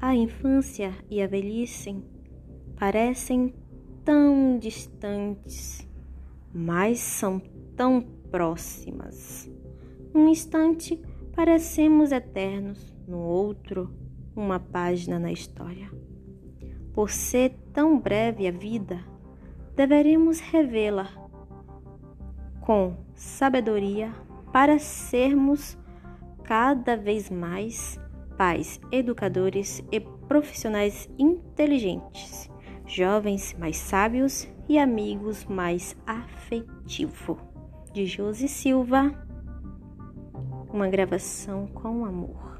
A infância e a velhice parecem tão distantes, mas são tão próximas. Num instante parecemos eternos, no outro, uma página na história. Por ser tão breve a vida, deveríamos revê-la com sabedoria para sermos cada vez mais pais, educadores e profissionais inteligentes, jovens mais sábios e amigos mais afetivos. De Josi Silva, uma gravação com amor.